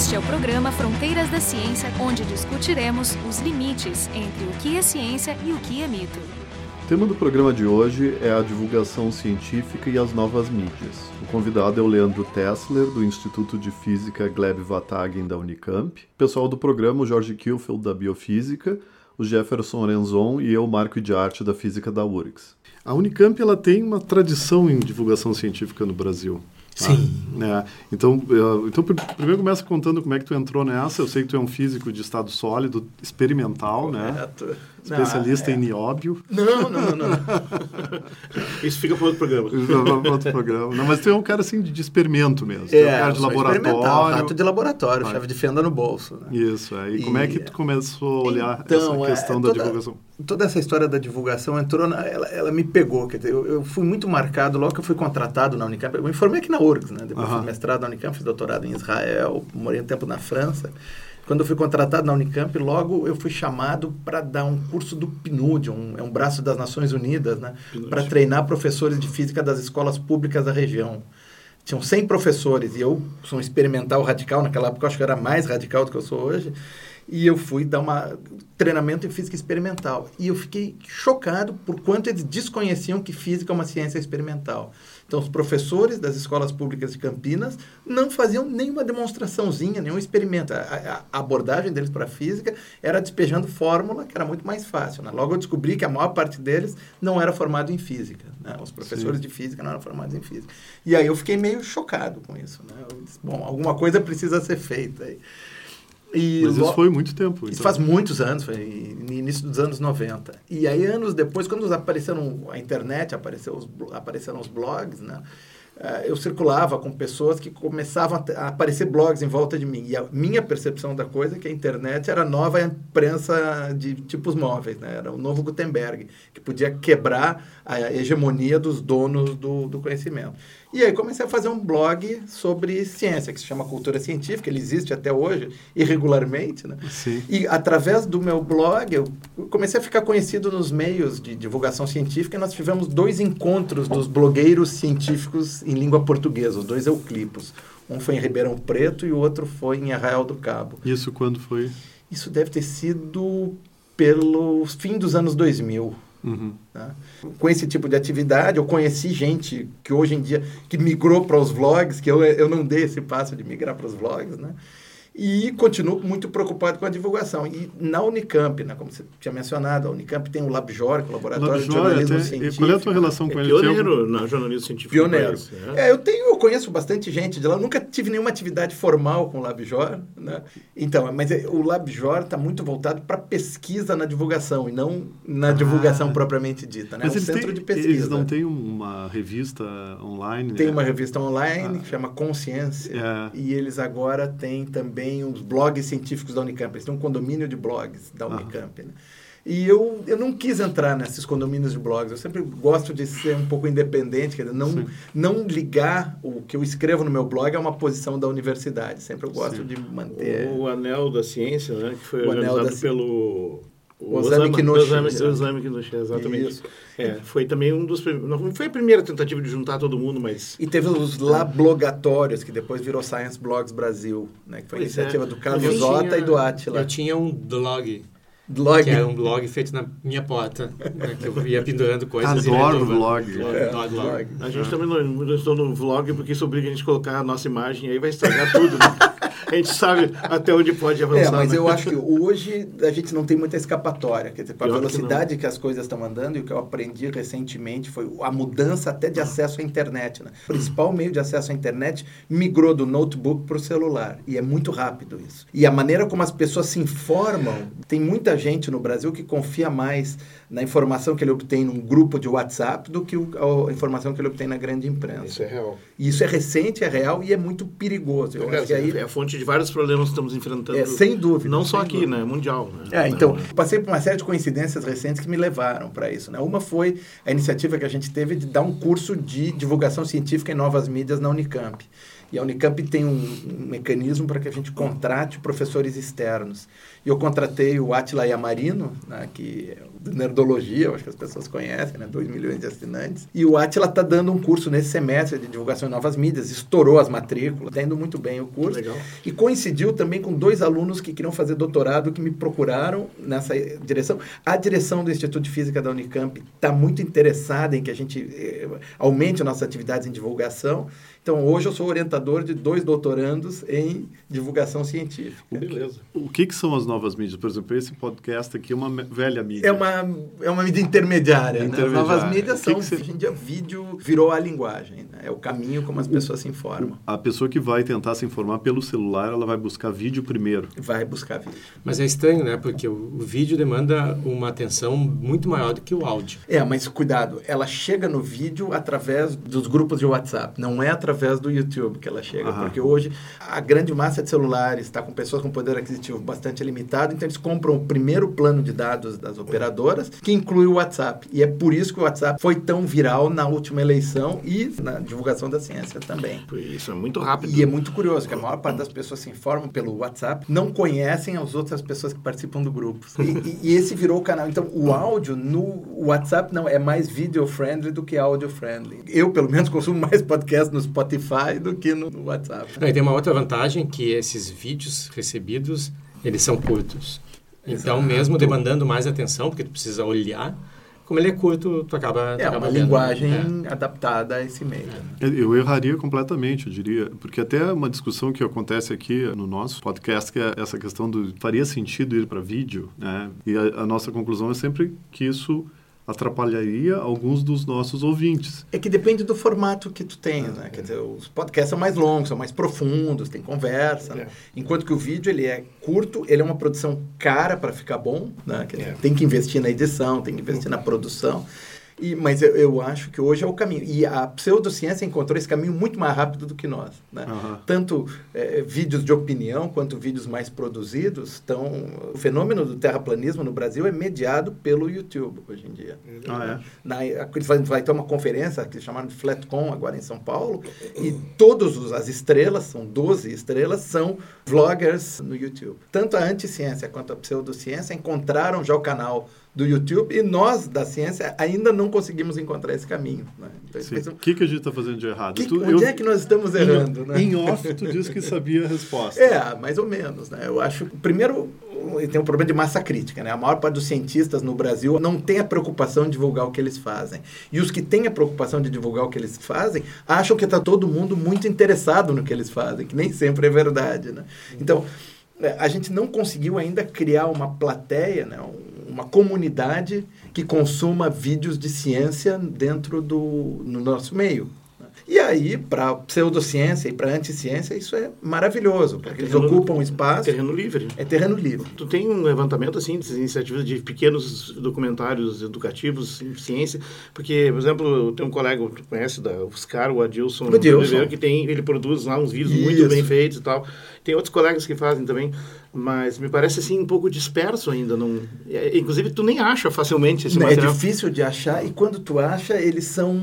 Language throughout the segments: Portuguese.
Este é o programa Fronteiras da Ciência, onde discutiremos os limites entre o que é ciência e o que é mito. O tema do programa de hoje é a divulgação científica e as novas mídias. O convidado é o Leandro Tessler, do Instituto de Física Gleb Vatagen da Unicamp, o pessoal do programa, o Jorge Kielfeld, da Biofísica, o Jefferson Renzon e eu, Marco de Arte, da Física da URGS. A Unicamp ela tem uma tradição em divulgação científica no Brasil. Sim. Ah, é. Então, eu, então, primeiro começa contando como é que tu entrou nessa. Eu sei que tu é um físico de estado sólido, experimental, né? Especialista é. em nióbio. Não, não, não. Isso fica para outro programa. para outro programa. Não, mas tu é um cara assim de, experimento mesmo. É, é um cara de laboratório. Rato de laboratório, ah. chave de fenda no bolso. Né? Isso, é. E, e, como é que tu começou a olhar então, essa questão é, toda, da divulgação? Toda essa história da divulgação entrou, na, ela, ela me pegou. Quer dizer, eu, eu, fui muito marcado logo que eu fui contratado na Unicamp. Eu me formei aqui na URGS, né? Depois uh -huh. fiz mestrado na Unicamp, fiz doutorado em Israel, morei um tempo na França. Quando eu fui contratado na Unicamp, logo eu fui chamado para dar um curso do PNUD, um, é um braço das Nações Unidas, né? para treinar professores de física das escolas públicas da região. Tinham 100 professores e eu sou um experimental radical, naquela época eu acho que eu era mais radical do que eu sou hoje. E eu fui dar um treinamento em física experimental. E eu fiquei chocado por quanto eles desconheciam que física é uma ciência experimental. Então, os professores das escolas públicas de Campinas não faziam nenhuma demonstraçãozinha, nenhum experimento. A, a abordagem deles para a física era despejando fórmula, que era muito mais fácil. Né? Logo eu descobri que a maior parte deles não era formado em física. Né? Os professores Sim. de física não eram formados em física. E aí eu fiquei meio chocado com isso. Né? Disse, bom, alguma coisa precisa ser feita. Aí. E Mas isso foi muito tempo. Isso então. faz muitos anos, foi início dos anos 90. E aí, anos depois, quando apareceram a internet, apareceu os, apareceram os blogs, né? Uh, eu circulava com pessoas que começavam a, aparecer blogs em volta de mim. E a minha percepção da coisa é que a internet era a nova imprensa de tipos móveis, né? era o novo Gutenberg, que podia quebrar a hegemonia dos donos do, do conhecimento. E aí comecei a fazer um blog sobre ciência, que se chama Cultura Científica, ele existe até hoje, irregularmente, né? Sim. E através do meu blog, eu comecei a ficar conhecido nos meios de divulgação científica e nós tivemos dois encontros dos blogueiros científicos em língua portuguesa, os dois euclipos. Um foi em Ribeirão Preto e o outro foi em Arraial do Cabo. Isso quando foi? Isso deve ter sido pelo fim dos anos 2000. Uhum. Tá? Com esse tipo de atividade, eu conheci gente que hoje em dia que migrou para os vlogs, que eu, eu não dei esse passo de migrar para os vlogs, né? E continuo muito preocupado com a divulgação. E na Unicamp, né, como você tinha mencionado, a Unicamp tem o LabJOR, que é o Laboratório LabJOR, de Jornalismo até, Científico. Qual é a tua relação com é ele? Pioneiro na jornalismo científico. Pioneiro. é. é. eu, tenho, eu conheço bastante gente de lá. Nunca tive nenhuma atividade formal com o LabJOR. Né? Então, mas é, o LabJOR está muito voltado para pesquisa na divulgação e não na ah. divulgação propriamente dita. Né? Mas é um centro têm, de pesquisa. Eles não têm uma revista online? Tem né? uma revista online ah. que chama Consciência. É. E eles agora têm também os blogs blogs científicos da Unicamp. Eles têm um condomínio de blogs da Unicamp. Né? E eu, eu não quis entrar nesses condomínios de blogs. Eu sempre gosto de ser um pouco independente, quer dizer, não, não ligar o que eu escrevo no meu blog a uma posição da universidade. Sempre eu gosto Sim. de manter... O Anel da Ciência, né? que foi o organizado pelo o Osama Kinoshi. Osama Kinoshi, exatamente. Isso. É, foi também um dos não foi a primeira tentativa de juntar todo mundo, mas e teve os lablogatórios que depois virou Science Blogs Brasil, né, que foi a iniciativa é. do Carlos Zota e do Atila. Eu tinha um blog Blog. Que era um blog feito na minha porta, né, que eu ia pendurando coisas. Adoro o blog. blog, é, blog. blog. A gente também não, não estou no vlog porque isso obriga a gente a colocar a nossa imagem aí vai estragar tudo. Né? a gente sabe até onde pode avançar. É, mas né? eu acho que hoje a gente não tem muita escapatória. Quer dizer, a velocidade que, que, as coisas estão andando e o que eu aprendi recentemente foi a mudança até de acesso à internet. Né? O principal meio de acesso à internet migrou do notebook para o celular. E é muito rápido isso. E a maneira como as pessoas se informam, tem muita gente no Brasil que confia mais na informação que ele obtém num grupo de WhatsApp do que a informação que ele obtém na grande imprensa. Isso é real. E isso é recente, é real e é muito perigoso. Eu é, acho que aí... é a fonte de vários problemas que estamos enfrentando. É, sem dúvida. Não sem só aqui, dúvida. né? Mundial. Né? É, então, passei por uma série de coincidências recentes que me levaram para isso. Né? Uma foi a iniciativa que a gente teve de dar um curso de divulgação científica em novas mídias na Unicamp. E a Unicamp tem um, um mecanismo para que a gente contrate professores externos. E eu contratei o Atila Yamarino, né, que é Podologia, eu acho que as pessoas conhecem, né? 2 milhões de assinantes. E o Atila está dando um curso nesse semestre de divulgação em novas mídias, estourou as matrículas, está indo muito bem o curso. Legal. E coincidiu também com dois alunos que queriam fazer doutorado que me procuraram nessa direção. A direção do Instituto de Física da Unicamp está muito interessada em que a gente eh, aumente nossas atividades em divulgação. Então, hoje eu sou orientador de dois doutorandos em divulgação científica. Beleza. O que, que são as novas mídias? Por exemplo, esse podcast aqui é uma velha mídia. É uma, é uma mídia intermediária. Né? As Intermediária. novas mídias que são, que você- hoje em dia, vídeo virou a linguagem. Né? É o caminho como as pessoas se informam. A pessoa que vai tentar se informar pelo celular, ela vai buscar vídeo primeiro. Vai buscar vídeo. Mas é estranho, né? Porque o, o vídeo demanda uma atenção muito maior do que o áudio. É, mas cuidado, ela chega no vídeo através dos grupos de WhatsApp, não é através do YouTube que ela chega, Aham. porque hoje a grande massa de celulares está com pessoas com poder aquisitivo bastante limitado, então eles compram o primeiro plano de dados das operadoras, que inclui o WhatsApp. E é por isso que o WhatsApp foi tão viral na última eleição e na divulgação da ciência também. Isso é muito rápido. E é muito curioso que a maior parte das pessoas se informam pelo WhatsApp, não conhecem as outras pessoas que participam do grupo. E, e- e esse virou o canal. Então, o áudio no WhatsApp não é mais video friendly do que audio friendly. Eu, pelo menos, consumo mais podcast no Spotify do que no, no WhatsApp. Não, e tem uma outra vantagem que esses vídeos recebidos, eles são curtos. Então, mesmo demandando mais atenção, porque tu precisa olhar, como ele é curto, tu acaba... tu É acaba uma vendo. linguagem É. adaptada a esse meio. né? Eu erraria completamente, eu diria, porque até uma discussão que acontece aqui no nosso podcast, que é essa questão do faria sentido ir para vídeo, né? E a, a nossa conclusão é sempre que isso atrapalharia alguns dos nossos ouvintes. É que depende do formato que tu tens, né? Quer dizer, os podcasts são mais longos, são mais profundos, tem conversa, né? É. Enquanto que o vídeo, ele é curto, ele é uma produção cara para ficar bom, né? Quer dizer, É. tem que investir na edição, tem que investir na produção. E, mas eu, eu acho que hoje é o caminho. E a pseudociência encontrou esse caminho muito mais rápido do que nós. Né? Aham. Tanto eh, vídeos de opinião quanto vídeos mais produzidos estão... O fenômeno do terraplanismo no Brasil é mediado pelo YouTube hoje em dia. É? Na, eles vai, vai ter uma conferência que chamaram de Flatcom agora em São Paulo e todas as estrelas, são 12 estrelas, são vloggers no YouTube. Tanto a anticiência quanto a pseudociência encontraram já o canal do YouTube e nós, da ciência, ainda não conseguimos encontrar esse caminho. Né? Então, O que, que a gente está fazendo de errado? que- Tu- onde eu- é que nós estamos errando? Em, né? em off, tu disse que sabia a resposta. É, mais ou menos, né? Eu acho que, primeiro, tem um problema de massa crítica, né? A maior parte dos cientistas no Brasil não tem a preocupação de divulgar o que eles fazem. E os que têm a preocupação de divulgar o que eles fazem, acham que está todo mundo muito interessado no que eles fazem, que nem sempre é verdade, né? Então, a gente não conseguiu ainda criar uma plateia, né? uma comunidade que consuma vídeos de ciência dentro do no nosso meio. E aí, para pseudociência e para anticiência, isso é maravilhoso, porque eles terreno- ocupam um espaço, Terreno livre. é terreno livre. Tu tem um levantamento assim de iniciativas de pequenos documentários educativos em ciência, porque, por exemplo, tem um colega, tu conhece da UFSCar, o Adilson, O Adilson. Que tem, ele produz lá uns vídeos muito Isso. bem feitos e tal. Tem outros colegas que fazem também, mas me parece assim um pouco disperso ainda, não. é, inclusive tu nem acha facilmente esse é material. difícil de achar e quando tu acha, eles são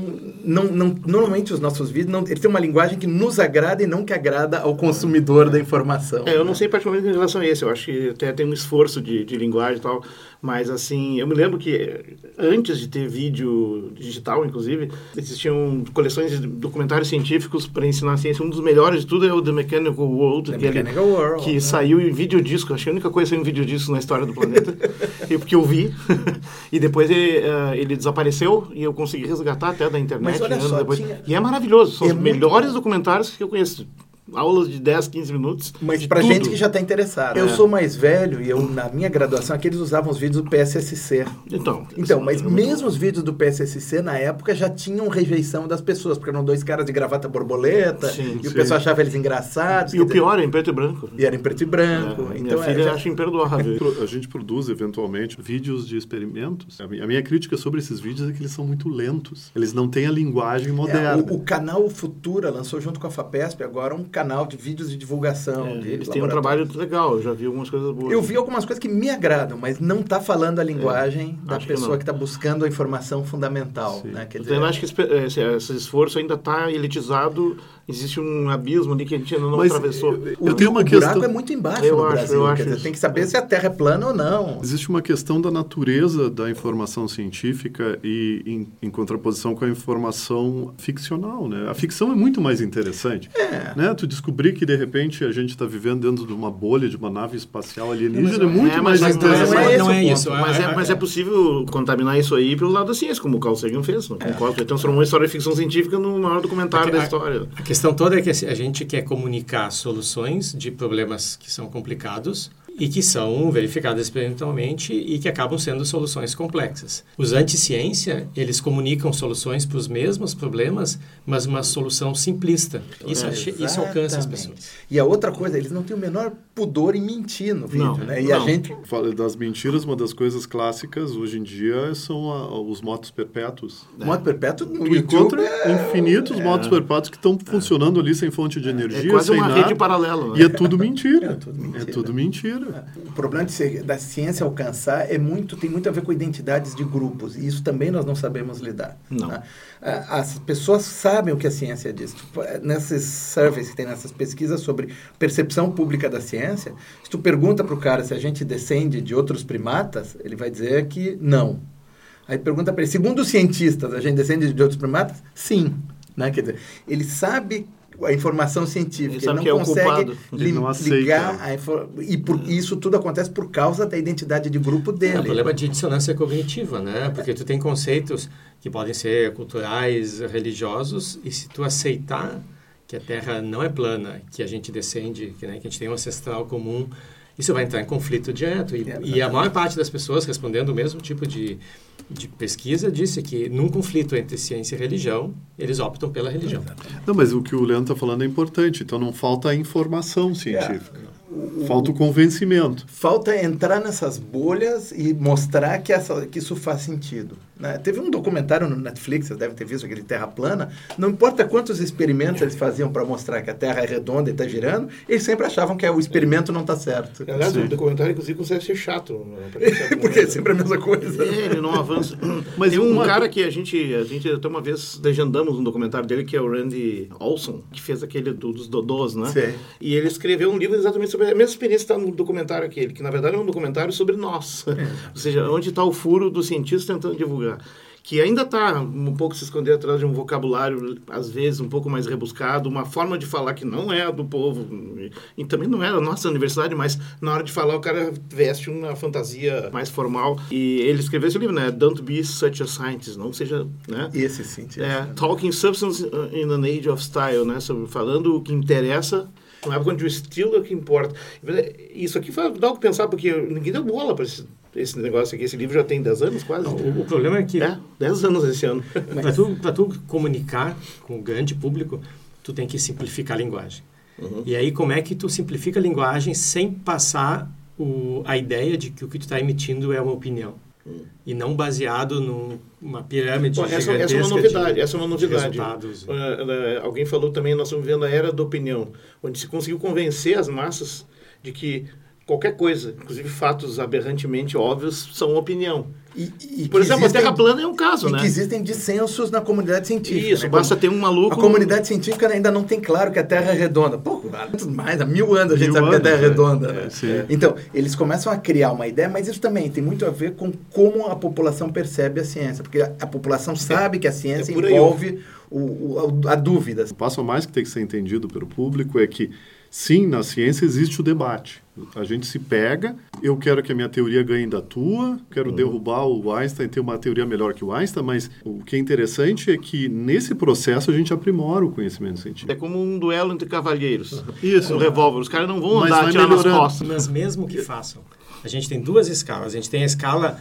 não, não normalmente os nossos vídeos não, eles têm uma linguagem que nos agrada e não que agrada ao consumidor da informação. É, eu não sei particularmente em relação a esse, eu acho que até tem um esforço de, de linguagem e tal, mas assim, eu me lembro que antes de ter vídeo digital, inclusive, existiam coleções de documentários científicos para ensinar a ciência. Um dos melhores de tudo é o The Mechanical World, The aquele Mechanical World, que né? saiu em videodisco, acho que a única coisa saiu em videodisco na história do planeta, e porque eu vi, e depois ele, eh, ele desapareceu e eu consegui resgatar até da internet. Mas olha anos só, tinha- E é maravilhoso, são É os melhores documentários que eu conheço. Aulas de 10, 15 minutos. Mas tudo. gente que já está interessado. Eu É. sou mais velho e eu, na minha graduação, aqui eles usavam os vídeos do PSSC. Então, Então, mas é mesmo os vídeos do PSSC na época já tinham rejeição das pessoas, porque eram dois caras de gravata borboleta Sim, e o sim. pessoal achava eles engraçados. E o pior é em preto e branco. E era em preto e branco. É, então, minha é, filha já- acha imperdoável. A gente produz, eventualmente, vídeos de experimentos. A mi- a minha crítica sobre esses vídeos é que eles são muito lentos. Eles não têm a linguagem É, moderna. o, o canal Futura lançou junto com a FAPESP agora um canal de vídeos de divulgação. É, de eles têm um trabalho legal, eu já vi algumas coisas boas. Eu vi algumas coisas que me agradam, mas não está falando a linguagem É, da pessoa que está buscando a informação fundamental. Né? Quer Então, eu acho que esse, esse- esforço ainda está elitizado, existe um abismo ali que a gente ainda não Mas, atravessou. eu- o, eu tenho uma o buraco questão- é muito embaixo Eu no acho, Brasil. eu acho dizer, tem que saber se a Terra é plana ou não. Existe uma questão da natureza da informação científica e em, em contraposição com a informação ficcional, né? A ficção é muito mais interessante, É. né? Tu descobrir que de repente a gente está vivendo dentro de uma bolha de uma nave espacial alienígena Mas é muito é, mais mas não é- interessante. não é não é ponto. isso. Mas é, A- a- mas é possível contaminar isso aí pelo lado da ciência, como o Carl Sagan fez. Né? Com o Cosmos. Ele transformou a história de ficção científica no maior documentário A- da a- história. A questão toda é que a gente quer comunicar soluções de problemas que são complicados e que são verificadas experimentalmente e que acabam sendo soluções complexas. Os anti-ciência, eles comunicam soluções para os mesmos problemas, mas uma solução simplista. Isso, É, isso alcança as pessoas. E a outra coisa, eles não têm o menor pudor em mentir no vídeo, Não, né? E a não. gente... Fala das mentiras, uma das coisas clássicas hoje em dia são a- os motos perpétuos. Modo perpétuo no Tu encontra é... infinitos motos perpétuos que estão funcionando ali sem fonte de energia, É quase sem uma nada, rede paralela. Né? E é tudo mentira. É tudo mentira. É tudo mentira. O problema de ser- da ciência alcançar é muito, tem muito a ver com identidades de grupos. E isso também nós não sabemos lidar. Não. né? As pessoas sabem o que a ciência diz. Tipo, Nesses surveys que tem nessas pesquisas sobre percepção pública da ciência, se tu pergunta para o cara se a gente descende de outros primatas, ele vai dizer que não. Aí pergunta para ele, segundo os cientistas, a gente descende de outros primatas? Sim. Né? Quer dizer, ele sabe a informação científica, Ele ele, sabe não que é consegue li- não ligar a e por, isso tudo acontece por causa da identidade de grupo É um dele. problema de dissonância cognitiva, né? Porque tu tem conceitos que podem ser culturais, religiosos, e se tu aceitar que a Terra não é plana, que a gente descende, que, né, que a gente tem um ancestral comum, isso vai entrar em conflito direto. E, É, e a maior parte das pessoas respondendo o mesmo tipo de, de pesquisa disse que num conflito entre ciência e religião, eles optam pela religião. Não, mas o que o Leandro está falando é importante. Então não falta a informação científica. Falta o convencimento. Falta entrar nessas bolhas e mostrar que, essa, que isso faz sentido. Né? Teve um documentário no Netflix, vocês devem ter visto, aquele Terra Plana. Não importa quantos experimentos eles faziam para mostrar que a Terra é redonda e está girando, eles sempre achavam que o experimento não está certo. Aliás, Sim. o documentário, inclusive, consegue ser chato. né? Porque é sempre a mesma coisa. É, ele não avança. Mas Tem um uma- cara que a gente, a gente até uma vez legendamos um documentário dele, que é o Randy Olson, que fez aquele do- dos Dodôs, né? Sei. E ele escreveu um livro exatamente sobre a mesma experiência que está no documentário aquele, que na verdade é um documentário sobre nós. Ou seja, onde está o furo do cientista tentando divulgar. Que ainda está um pouco se esconder atrás de um vocabulário, às vezes, um pouco mais rebuscado, uma forma de falar que não é a do povo, e, também não é da nossa universidade, mas na hora de falar o cara veste uma fantasia mais formal. E ele escreveu esse livro, né? Don't be such a scientist, não seja, né? Esse sentido. É, Talking Substance in an Age of Style, né? Sobre, falando o que interessa, numa época onde o estilo é o que importa. Isso aqui dá o que pensar, porque ninguém deu bola para esse, esse negócio aqui. Esse livro já tem 10 anos quase. O, o problema é que É, 10 anos esse ano. Para tu, pra tu comunicar com o grande público, tu tem que simplificar a linguagem. E aí, como é que tu simplifica a linguagem sem passar o, a ideia de que o que tu está emitindo é uma opinião? E não baseado num- numa pirâmide Bom, essa, essa é uma novidade. de, essa é uma de novidade. Ah, ah, alguém falou também, nós estamos vivendo a era da opinião, onde se conseguiu convencer as massas de que qualquer coisa, inclusive fatos aberrantemente óbvios, são opinião. E, e Por exemplo, a existem- Terra plana é um caso, e né? que existem dissensos na comunidade científica. Isso, né? basta ter um maluco... A comunidade científica ainda não tem claro que a Terra é redonda. Pô, mais, há mil anos a gente Mil sabe que a Terra é anos, redonda. é. né? É. Então, eles começam a criar uma ideia, mas isso também tem muito a ver com como a população percebe a ciência. Porque a, a população sabe que a ciência é envolve o, o- a, a dúvida. O passo a mais que tem que ser entendido pelo público é que, sim, na ciência existe o debate. A gente se pega, eu quero que a minha teoria ganhe da tua, quero derrubar o Einstein, ter uma teoria melhor que o Einstein, mas o que é interessante é que nesse processo a gente aprimora o conhecimento científico. É como um duelo entre cavalheiros. Isso. Um revólver. Os caras não vão Mas andar atirar nas melhorando. costas. Mas mesmo que façam, a gente tem duas escalas. A gente tem a escala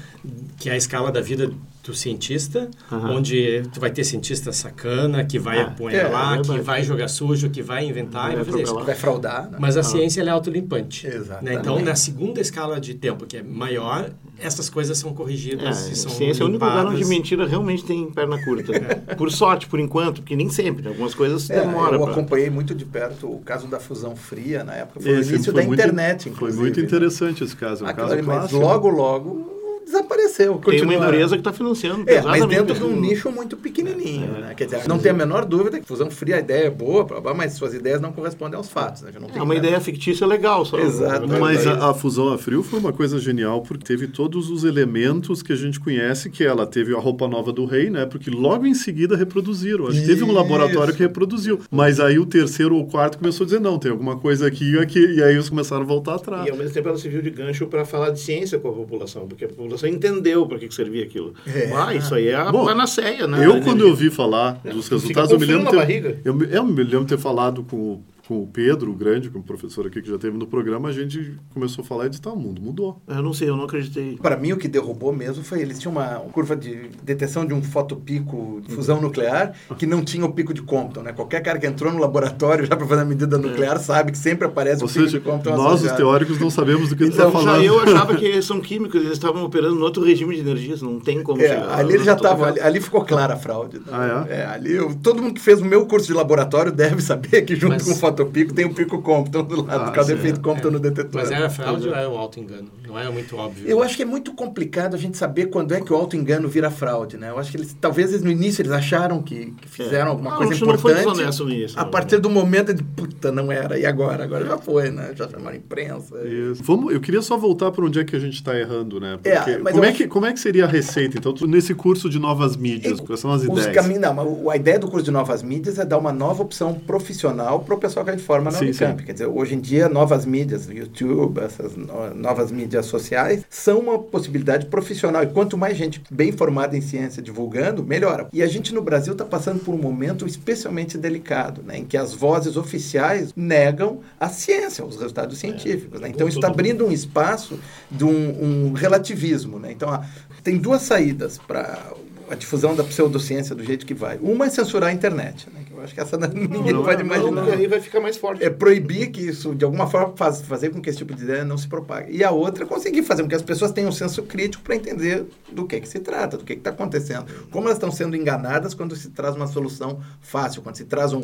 que é a escala da vida do cientista, onde tu vai ter cientista sacana que vai Ah, apunhalar, é, é que vai jogar sujo, que vai inventar e vai fazer isso. Vai fraudar, né? Mas a ciência ela é autolimpante. Exatamente. Né? Então, na segunda escala de tempo, que é maior, essas coisas são É, corrigidas e são ciência é o único lugar onde limpadas. mentira realmente tem perna curta. Por sorte, por enquanto, porque nem sempre. Algumas coisas É, demoram. eu pra- acompanhei muito de perto o caso da fusão fria, na época foi Esse o início foi da muito- internet, Foi inclusive. muito né? interessante esse caso. É um Aquilo caso ali, mas clássico. logo, logo desapareceu. Tem uma empresa que está financiando É, mas dentro de um nicho muito pequenininho, né? Quer dizer, não tem a menor dúvida que fusão fria, a ideia é boa, mas suas ideias não correspondem aos fatos. Né? Já não tem É uma ideia fictícia legal. Só. Exato. Mas Daí- a, a fusão a frio foi uma coisa genial porque teve todos os elementos que a gente conhece, que ela teve a roupa nova do rei, né? Porque logo em seguida reproduziram. Acho que teve um laboratório que reproduziu. Mas aí o terceiro ou quarto começou a dizer, não, tem alguma coisa aqui e aqui. E aí eles começaram a voltar atrás. E ao mesmo tempo ela serviu de gancho para falar de ciência com a população, porque a população entendeu para que, que servia aquilo. É. Ah, isso aí é a Bom, panaceia, né? Eu, quando eu vi falar dos resultados, eu me lembro ter, eu, eu me lembro ter falado com, com o Pedro, o grande, com o professor aqui que já teve no programa, a gente começou a falar e disse, tá, o mundo mudou. Eu não sei, eu não acreditei. Para mim, o que derrubou mesmo foi eles tinham uma curva de detecção de um fotopico de fusão nuclear que não tinha o pico de Compton, né? Qualquer cara que entrou no laboratório já para fazer a medida nuclear sabe que sempre aparece Ou o pico seja, de Compton nós, os associado. teóricos, não sabemos do que ele Então, está já Já falando. eu achava que eles são químicos, eles estavam operando em outro regime de energias, não tem como É, chegar. ali ele já estava, ali, ali ficou clara a fraude. né? Ah, é? ali eu- todo mundo que fez o meu curso de laboratório deve saber que junto Mas- com o fotopico tem o pico Compton do lado, Ah, por causa do sim, efeito é. Compton no detetor. Mas era fraude ou era um auto-engano? Não era muito óbvio. Eu acho que é muito complicado a gente saber quando é que o auto-engano vira fraude, né? Eu acho que eles, talvez eles, no início eles acharam que, que fizeram alguma Não, coisa que não foi importante. desonesto início, a não. partir do momento de, puta, não era, e agora? Agora já foi, né? Já chamaram a imprensa. Isso. Vamos, eu queria só voltar para onde é que a gente está errando, né? Porque É, mas como, é que, como é que seria a receita, então, nesse curso de novas mídias? Quais são as ideias? caminhos, não, mas o- a ideia do curso de novas mídias é dar uma nova opção profissional para o pessoal gente forma na Sim, Unicamp. sim. Quer dizer, hoje em dia, novas mídias, YouTube, essas no- novas mídias sociais, são uma possibilidade profissional. E quanto mais gente bem formada em ciência divulgando, melhora. E a gente no Brasil está passando por um momento especialmente delicado, né, em que as vozes oficiais negam a ciência, os resultados científicos. né? Então, isso está abrindo um espaço de um, um relativismo. Né? Então, ah, tem duas saídas para a difusão da pseudociência do jeito que vai. Uma é censurar a internet, né? eu acho que essa ninguém Não, pode não, imaginar. porque aí vai ficar mais forte. É proibir que isso, de alguma forma, faz, fazer com que esse tipo de ideia não se propague. E a outra é conseguir fazer com que as pessoas tenham um senso crítico para entender do que, que se trata, do que está acontecendo. Como elas estão sendo enganadas quando se traz uma solução fácil, quando se traz um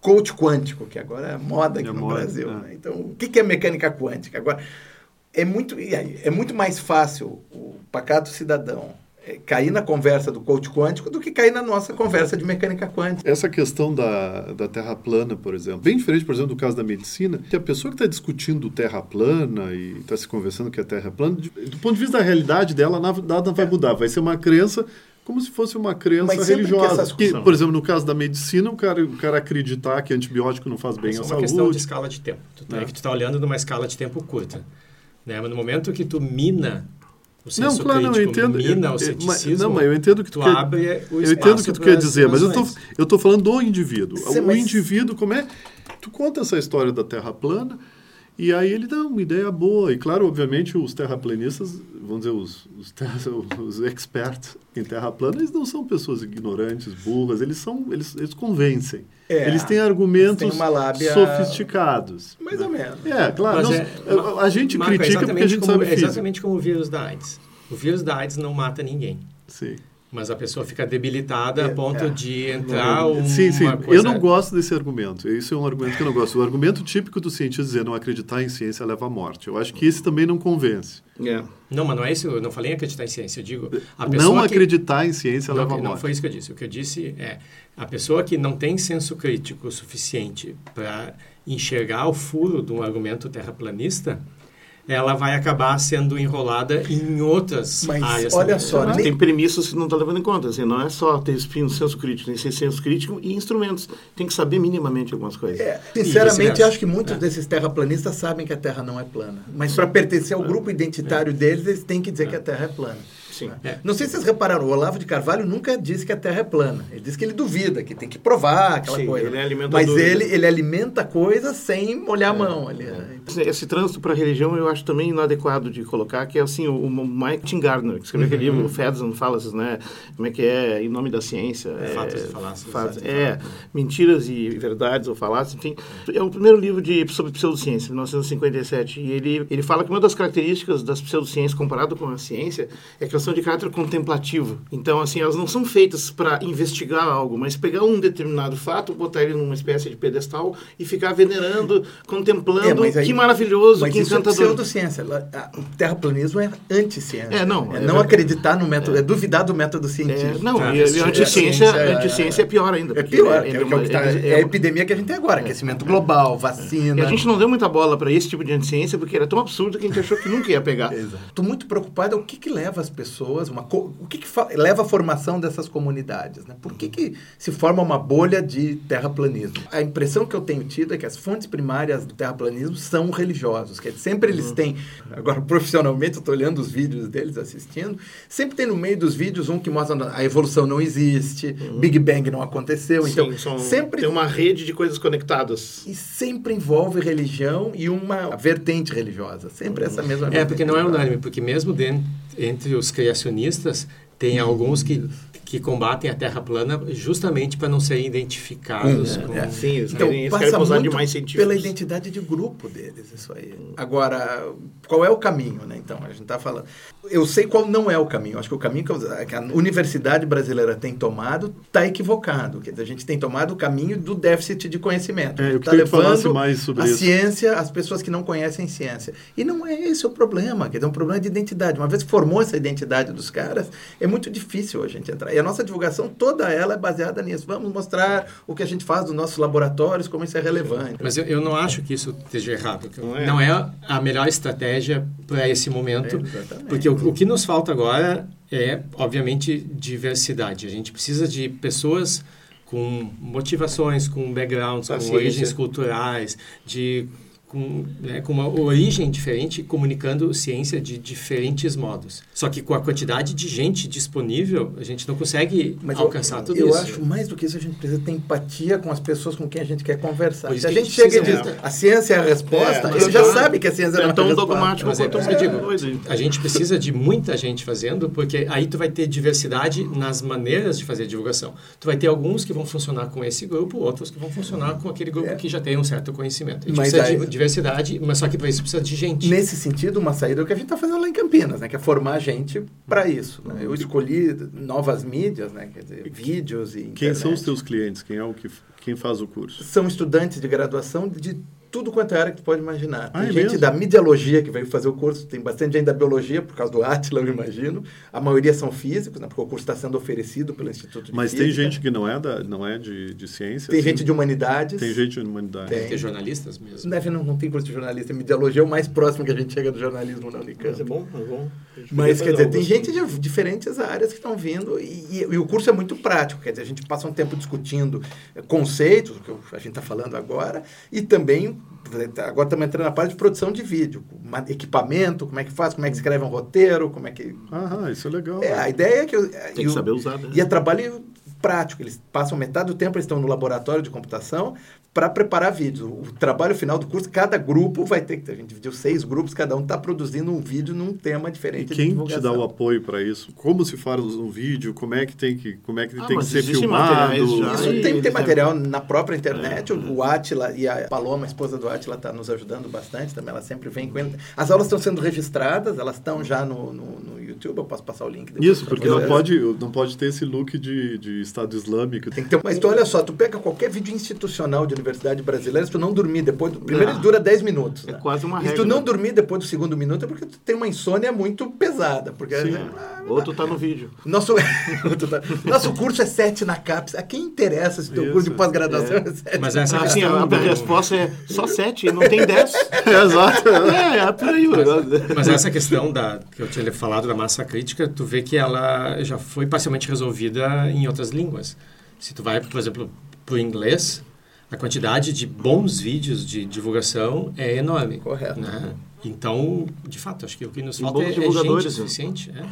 coach quântico, que agora é moda aqui É no moda, Brasil. é. né? Então, o que, é mecânica quântica? Agora, é muito, é muito mais fácil o pacato cidadão é, cair na conversa do coach quântico do que cair na nossa conversa de mecânica quântica. Essa questão da, da terra plana, por exemplo, bem diferente, por exemplo, do caso da medicina, que a pessoa que está discutindo terra plana e está se conversando que a terra é plana, de- do ponto de vista da realidade dela, nada, vai mudar. Vai ser uma crença como se fosse uma crença Mas sempre que religiosa. discussão- por exemplo, no caso da medicina, o cara, o cara acreditar que antibiótico não faz bem à é uma saúde. questão de escala de tempo. Tu tá, É. é que tu está olhando numa escala de tempo curta. Né? Mas no momento que tu mina o senso Não, claro, não, eu entendo. mina eu- o ceticismo, não, mas eu entendo que tu, tu quer, abre o eu entendo o que tu quer dizer, mas eu tô, eu tô falando do indivíduo. Sim, o mas- indivíduo, como é? Tu conta essa história da Terra plana e aí ele dá uma ideia boa. E claro, obviamente, os terraplanistas, vamos dizer, os, os, terra- os experts em Terra plana, eles não são pessoas ignorantes, burras, eles são, eles, eles convencem. É, eles têm argumentos eles têm uma lábia- sofisticados. Mais ou menos. É, claro. Nós- é- a, a gente Marco, é critica porque a exatamente gente como, sabe é física. exatamente como o vírus da AIDS. O vírus da AIDS não mata ninguém. Sim. Mas a pessoa fica debilitada É, a ponto é. de entrar uma Sim, sim. coisa... Eu não gosto desse argumento. Isso é um argumento que eu não gosto. O argumento típico do cientista dizer não acreditar em ciência leva à morte. Eu acho que esse também não convence. É. Não, mas não é isso. Eu não falei em acreditar em ciência. Eu digo... A pessoa Não que... acreditar em ciência Não, leva à não morte. foi isso que eu disse. O que eu disse é a pessoa que não tem senso crítico suficiente para enxergar o furo de um argumento terraplanista, ela vai acabar sendo enrolada em outras Mas áreas. olha também. só, Mas nem- tem premissas que não está levando em conta. Assim, não é só ter espinho, senso crítico, tem que ser senso crítico e instrumentos. Tem que saber minimamente algumas coisas. É, sinceramente, eu acho que muitos É. desses terraplanistas sabem que a Terra não é plana. Mas para pertencer ao grupo identitário deles, eles têm que dizer que a Terra é plana. Sim. Né? É. Não sei se vocês repararam, o Olavo de Carvalho nunca disse que a Terra é plana. Ele diz que ele duvida, que tem que provar aquela Sim, coisa. Ele é Mas ele, ele alimenta coisas sem molhar a é. mão. Ali, né? Esse, esse trânsito para a religião eu acho também inadequado de colocar, que é assim, o, o Mike Tim Gardner, que escreveu uhum. aquele livro, o Feds Fallacies, né? Como é que é, em nome da ciência. É, fatos e falácias. Fatos, é, mentiras e verdades ou falácias, enfim. É o primeiro livro de, sobre pseudociência, 1957, e ele, ele fala que uma das características das pseudociências comparado com a ciência é que elas são de caráter contemplativo. Então, assim, elas não são feitas para investigar algo, mas pegar um determinado fato, botar ele numa espécie de pedestal e ficar venerando, contemplando, é, aí, que maravilhoso, mas que isso é encantador. É pseudociência. O terraplanismo é anti-ciência. É, não. É, é não acreditar no método, é. é, duvidar do método científico. É, não, tá, e a anti-ciência é, é pior ainda. É pior. É, tá, é, a epidemia que a gente tem agora, aquecimento global, vacina. E a gente não deu muita bola para esse tipo de anti-ciência porque era tão absurdo que a gente achou que nunca ia pegar. Estou muito preocupado o que, que leva as pessoas, uma, o que, que leva à formação dessas comunidades. Né? Por que, que se forma uma bolha de terraplanismo? A impressão que eu tenho tido é que as fontes primárias do terraplanismo são religiosos. Que sempre eles uhum. têm, agora profissionalmente, eu estou olhando os vídeos deles, assistindo, sempre tem no meio dos vídeos um que mostra a evolução não existe, uhum. Big Bang não aconteceu. Sim, então, são, sempre tem uma rede de coisas conectadas. E sempre envolve religião e uma vertente religiosa. Sempre essa mesma É, porque não é unânime, porque mesmo dentro, entre os criacionistas, tem alguns que que combatem a Terra plana justamente para não serem identificados. Hum, com... é, sim, eles então, querem, eles passa querem muito mais científicos. pela identidade de grupo deles, isso aí. Agora, qual é o caminho, né? Então, a gente está falando. Eu sei qual não é o caminho. Acho que o caminho que a universidade brasileira tem tomado está equivocado. Quer dizer, a gente tem tomado o caminho do déficit de conhecimento. É, eu está levando mais sobre a isso. ciência às pessoas que não conhecem ciência. E não é esse o problema. Quer dizer, é um problema de identidade. Uma vez que formou essa identidade dos caras, é muito difícil a gente entrar. A nossa divulgação, toda ela é baseada nisso. Vamos mostrar o que a gente faz dos nossos laboratórios, como isso é relevante. Mas eu, eu não acho que isso esteja errado. Não é, não é a melhor estratégia para esse momento, é, porque o, o que nos falta agora é, obviamente, diversidade. A gente precisa de pessoas com motivações, com backgrounds, com origens culturais, de com, né, com uma origem diferente, comunicando ciência de diferentes modos. Só que com a quantidade de gente disponível, a gente não consegue Mas alcançar eu, tudo eu isso. Eu acho mais do que isso, a gente precisa ter empatia com as pessoas com quem a gente quer conversar. Se a gente, chega e diz, a ciência é a resposta, é, já sabe que a ciência é, é tão dogmático mas é, quanto é, digo, A gente precisa de muita gente fazendo, porque aí tu vai ter diversidade nas maneiras de fazer a divulgação. Tu vai ter alguns que vão funcionar com esse grupo, outros que vão funcionar com aquele grupo é. que já tem um certo conhecimento. A gente mas precisa aí, de diversidade, mas só que para isso precisa de gente. Nesse sentido, uma saída é o que a gente está fazendo lá em Campinas, né? Que é formar gente para isso. Né? Eu escolhi novas mídias, né? Quer dizer, vídeos e Quem são os teus clientes? Quem é o que quem faz o curso? São estudantes de graduação de tudo quanto é área que tu pode imaginar. Ah, tem é gente mesmo? da mediologia que veio fazer o curso, tem bastante gente da biologia, por causa do Atila, eu imagino. A maioria são físicos, né, porque o curso está sendo oferecido pelo Instituto de Mas Física. tem gente que não é, da, não é de, de ciência? Tem assim? gente de humanidades. Tem gente de humanidades. Tem, tem jornalistas mesmo? Deve, não, não tem curso de jornalista. Mediologia é o mais próximo que a gente chega do jornalismo na Unicamp. Mas é bom, é bom. Mas, quer dizer, tem gente de diferentes áreas que estão vindo e, e, e, o curso é muito prático. Quer dizer, a gente passa um tempo discutindo conceitos, que a gente está falando agora, e também agora estamos entrando na parte de produção de vídeo, equipamento, como é que faz, como é que escreve um roteiro, como é que... Ah, isso é legal. É, a ideia é que... Tem que saber usar, né? E é trabalho prático, eles passam metade do tempo, eles estão no laboratório de computação, para preparar vídeos. O trabalho final do curso, cada grupo vai ter que. A gente dividiu seis grupos, cada um está produzindo um vídeo num tema diferente. E quem te dá o apoio para isso? Como se faz um vídeo? Como é que tem que, como é que, ah, tem que ser filmado? Isso tem que ter material na própria internet. É. O Atila e a Paloma, a esposa do Atila, está nos ajudando bastante também. Ela sempre vem com ele. As aulas estão sendo registradas, elas estão já no, no, no, YouTube. Eu posso passar o link. Isso, porque não pode, não pode ter esse look de, de Estado Islâmico. Tem que ter, mas tu olha só, tu pega qualquer vídeo institucional de universidade brasileira, se tu não dormir depois do. Primeiro ele dura 10 minutos. É né? quase uma regra. E se tu não dormir depois do segundo minuto é porque tu tem uma insônia muito pesada. Porque, Sim. Ah, Ou tu tá no vídeo. Nosso, tá, nosso curso é 7 na CAPES. A quem interessa se teu Isso. curso de pós-graduação é. é 7? Mas essa ah, assim, a, a resposta é só 7, não tem 10. Exato. É, é por aí. Mas, mas essa questão da, que eu tinha falado da massa crítica, tu vê que ela já foi parcialmente resolvida em outras línguas. Se tu vai, por exemplo, para o inglês, a quantidade de bons vídeos de divulgação é enorme. Correto. Né? Então, de fato, acho que o que nos falta é, é gente suficiente. É?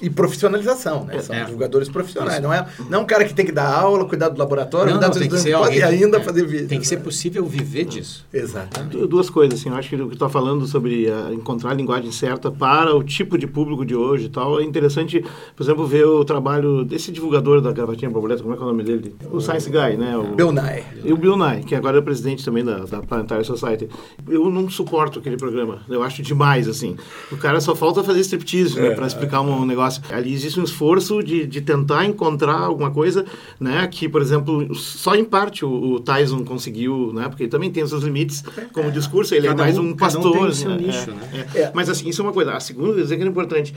E profissionalização, né? São É. divulgadores profissionais. Não é, não é um cara que tem que dar aula, cuidar do laboratório, Não, cuidar não, dos tem que ser alguém, ainda é, fazer vídeo. Tem que ser né? possível viver disso. Exatamente. Du- Duas coisas, assim, eu acho que o que está falando sobre ah, encontrar a linguagem certa para o tipo de público de hoje e tal, é interessante, por exemplo, ver o trabalho desse divulgador da gravatinha borboleta, como é que é o nome dele? O Science Guy, né? O, Bill Nye. E o Bill Nye, que agora é presidente também da, da Planetary Society. Eu não suporto aquele programa. Eu acho demais, assim. O cara só falta fazer striptease, né? Pra explicar um negócio. Ali existe um esforço de, de tentar encontrar alguma coisa, né? Que, por exemplo, só em parte o, o Tyson conseguiu, né? Porque ele também tem os seus limites como discurso. Ele é mais um- um cada um pastor. seu né? nicho, É, né? é. É. Mas, assim, isso é uma coisa. A segunda coisa que é importante.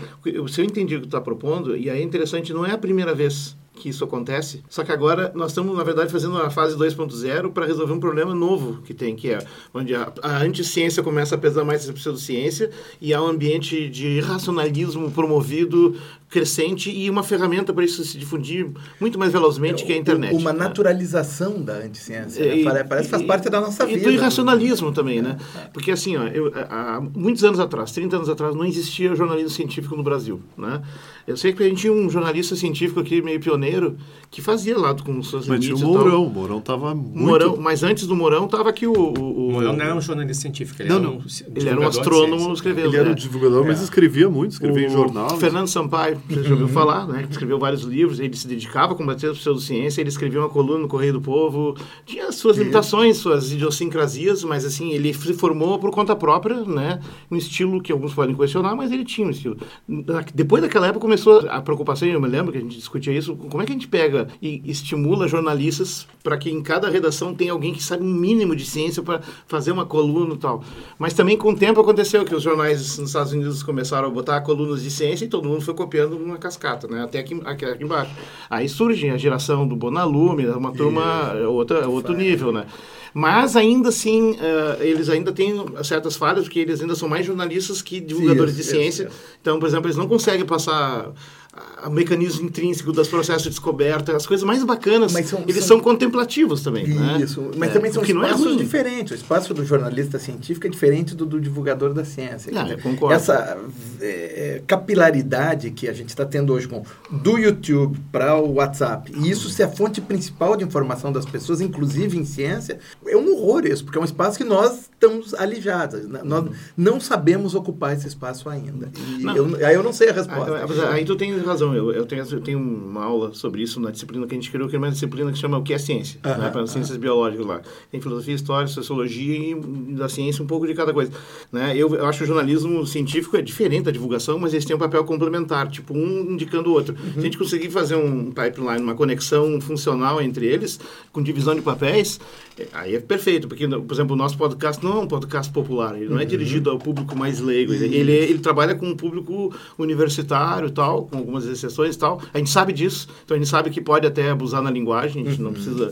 Se eu entendi o que tu está propondo, e aí é interessante, não é a primeira vez que isso acontece. Só que agora nós estamos, na verdade, fazendo a fase 2.0 para resolver um problema novo que tem, que é onde a, a anticiência começa a pesar mais a pseudociência e há um ambiente de racionalismo promovido, crescente e uma ferramenta para isso se difundir muito mais velozmente que é a internet. Uma né? naturalização da anticiência. né? E- Pare- Parece que faz e- parte da nossa e vida. do irracionalismo também, né? Porque assim, ó, eu, há muitos anos atrás, 30 anos atrás, não existia jornalismo científico no Brasil, né? Eu sei que a gente tinha um jornalista científico aqui meio pioneiro que fazia lá com os seus Mas tinha o e. Mourão. O Mourão tava muito... Mourão, mas antes do Mourão tava aqui o... o, o O Mourão não era um jornalista científico, ele Não, era não. um ele era um astrônomo escrevendo. Ele era um né? divulgador, mas escrevia muito, escrevia em O jornal. Fernando Sampaio, você já ouviu falar, né? Que escreveu vários livros, ele se dedicava a combater a pseudociência, ele escreveu uma coluna no Correio do Povo, tinha as suas limitações, suas idiosincrasias, mas assim, ele se formou por conta própria, né? Um estilo que alguns podem questionar, mas ele tinha um estilo. Depois daquela época começou a preocupação, eu me lembro que a gente discutia isso, como é que a gente pega e estimula jornalistas para que em cada redação tenha alguém que sabe um mínimo de ciência para fazer uma coluna e tal. Mas também com o tempo aconteceu que os jornais nos Estados Unidos começaram a botar colunas de ciência e todo mundo foi copiando uma cascata, né? Até aqui, aqui, aqui embaixo. Aí surge a geração do Bonalume, uma turma, outra, outro nível, né? Mas ainda assim, eh, eles ainda têm certas falhas, porque eles ainda são mais jornalistas que divulgadores de ciência. Então, por exemplo, eles não conseguem passar o mecanismo intrínseco dos processos de descoberta, as coisas mais bacanas, são- eles são- são, contemplativos também. né? Isso, mas É, também são não é espaços ruim. diferentes. O espaço do jornalista científico é diferente do do divulgador da ciência. Quer eu dizer, concordo. Essa é, capilaridade que a gente está tendo hoje com do YouTube para o WhatsApp, e isso ser a fonte principal de informação das pessoas, inclusive em ciência, é um horror isso, porque é um espaço que nós estamos alijados. né? Nós não sabemos ocupar esse espaço ainda. Não. eu, aí eu não sei a Ah, resposta. mas Aí tu tem razão. Eu, eu, tenho, eu tenho uma aula sobre isso na disciplina que a gente criou, que é uma disciplina que chama O que é Ciência, Aham, né, para ciências biológicas lá. Tem filosofia, história, sociologia e da ciência um pouco de cada coisa. Né? Eu, eu acho que o jornalismo científico é diferente da divulgação, mas eles têm um papel complementar, tipo um indicando o outro. Se a gente conseguir fazer um pipeline, uma conexão funcional entre eles, com divisão de papéis, é, aí é perfeito, porque, por exemplo, o nosso podcast não é um podcast popular, ele não é dirigido ao público mais leigo, ele, ele, ele trabalha com um público universitário tal, com algumas exceções tal. A gente sabe disso, então a gente sabe que pode até abusar na linguagem, a gente não precisa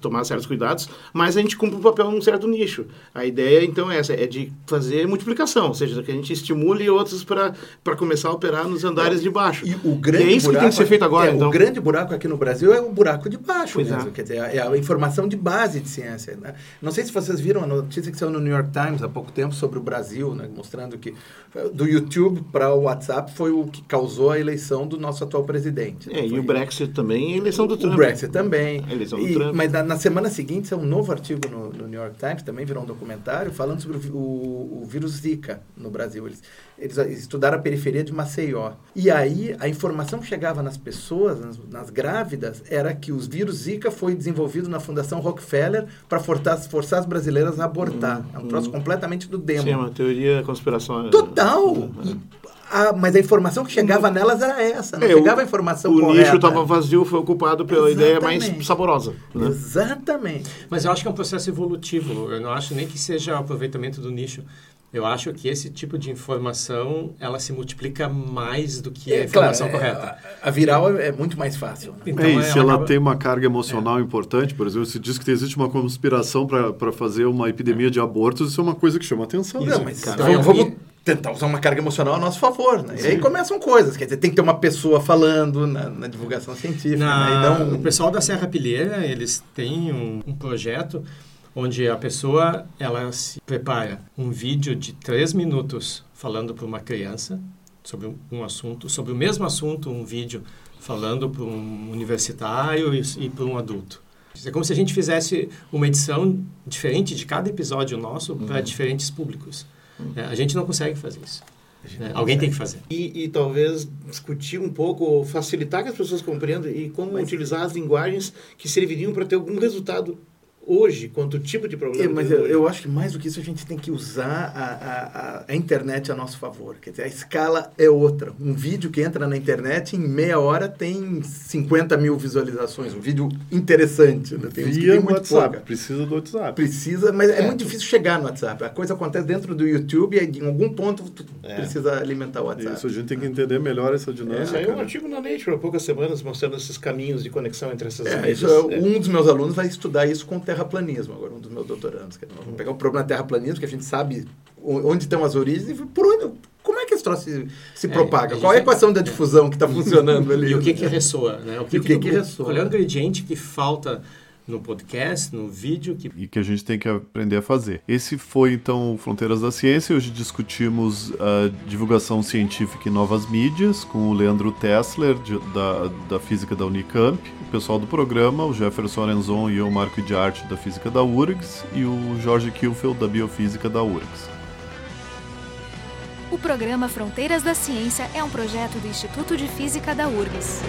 tomar certos cuidados, mas a gente cumpre o papel num certo nicho. A ideia, então, é essa, é de fazer multiplicação, ou seja, que a gente estimule outros para começar a operar nos andares de baixo. E o grande E é isso que tem que ser feito agora, é, então. O grande buraco aqui no Brasil é o buraco de baixo Pois mesmo. é. Quer dizer, é a informação de base de ciência. Né? Não sei se vocês viram a notícia que saiu no New York Times há pouco tempo sobre o Brasil, né? mostrando que do YouTube para o WhatsApp foi o que causou a eleição do nosso atual presidente. né? É, e o Brexit também, e a eleição do o Trump. Brexit também. A eleição do E- Trump. Mas na, na semana seguinte, saiu um novo artigo no, no New York Times, também virou um documentário, falando sobre o, o- o vírus Zika no Brasil. Eles, eles estudaram a periferia de Maceió. E aí, a informação que chegava nas pessoas, nas, nas grávidas, era que os vírus Zika foi desenvolvido na Fundação Rockefeller para forçar, forçar as brasileiras a abortar. é um troço completamente do demo. Sim, é uma teoria conspiração. Total! E- ah, mas a informação que chegava nelas era essa, não É, chegava o- a informação O correta. nicho estava vazio, foi ocupado pela ideia mais Exatamente. saborosa. Né? Exatamente. Mas eu acho que é um processo evolutivo. Eu não acho nem que seja o aproveitamento do nicho. Eu acho que esse tipo de informação ela se multiplica mais do que a É, claro, informação é, correta. A, a viral é, é muito mais fácil. né? Então, é, e ela se ela acaba- tem uma carga emocional importante, por exemplo, se diz que existe uma conspiração para fazer uma epidemia de abortos, isso é uma coisa que chama atenção. Não, mas cara. então vamos e- tentar usar uma carga emocional a nosso favor, né? E aí começam coisas, quer dizer, tem que ter uma pessoa falando na, na divulgação científica, Na- né? E não... O pessoal da Serra Pilheira, eles têm um, um projeto onde a pessoa ela se prepara um vídeo de três minutos falando para uma criança sobre um assunto, sobre o mesmo assunto, um vídeo falando para um universitário e, e para um adulto. É como se a gente fizesse uma edição diferente de cada episódio nosso uhum. para diferentes públicos. Uhum. É, a gente não consegue fazer isso. É, alguém tem que fazer. E, e, talvez discutir um pouco, facilitar que as pessoas compreendam e como Mas, utilizar as linguagens que serviriam para ter algum resultado hoje quanto tipo de problema. É, mas eu, eu, acho que mais do que isso a gente tem que usar a, a, a, internet a nosso favor. Quer dizer, a escala é outra. Um vídeo que entra na internet em meia hora tem 50 mil visualizações. Um vídeo interessante. Né? Tem Via muito WhatsApp. Pouca. Precisa do WhatsApp. Precisa, mas é. é. muito difícil chegar no WhatsApp. A coisa acontece dentro do YouTube e em algum ponto tu é. precisa alimentar o WhatsApp. Isso, a gente tem que entender melhor essa dinâmica. Saiu um artigo na Nature há poucas semanas mostrando esses caminhos de conexão entre essas é, isso, é. Um dos meus alunos vai estudar isso com terraplanismo agora, um dos meus doutorandos. Vamos pegar o problema terraplanismo, que a gente sabe onde estão as origens e por onde, como é que esse troço se, se é, propaga? Qual é a equação da difusão que está funcionando ali? E o que que ressoa? Né? O que, que, que, que ressoa? Qual é o ingrediente que falta no podcast, no vídeo. Que... E que a gente tem que aprender a fazer. Esse foi então Fronteiras da Ciência. Hoje discutimos a divulgação científica e novas mídias com o Leandro Tessler, de, da, da Física da Unicamp, o pessoal do programa, o Jefferson Arenzon e o Marco de Arte da Física da URGS e o Jorge Kilfeld da Biofísica da URGS. O programa Fronteiras da Ciência é um projeto do Instituto de Física da URGS.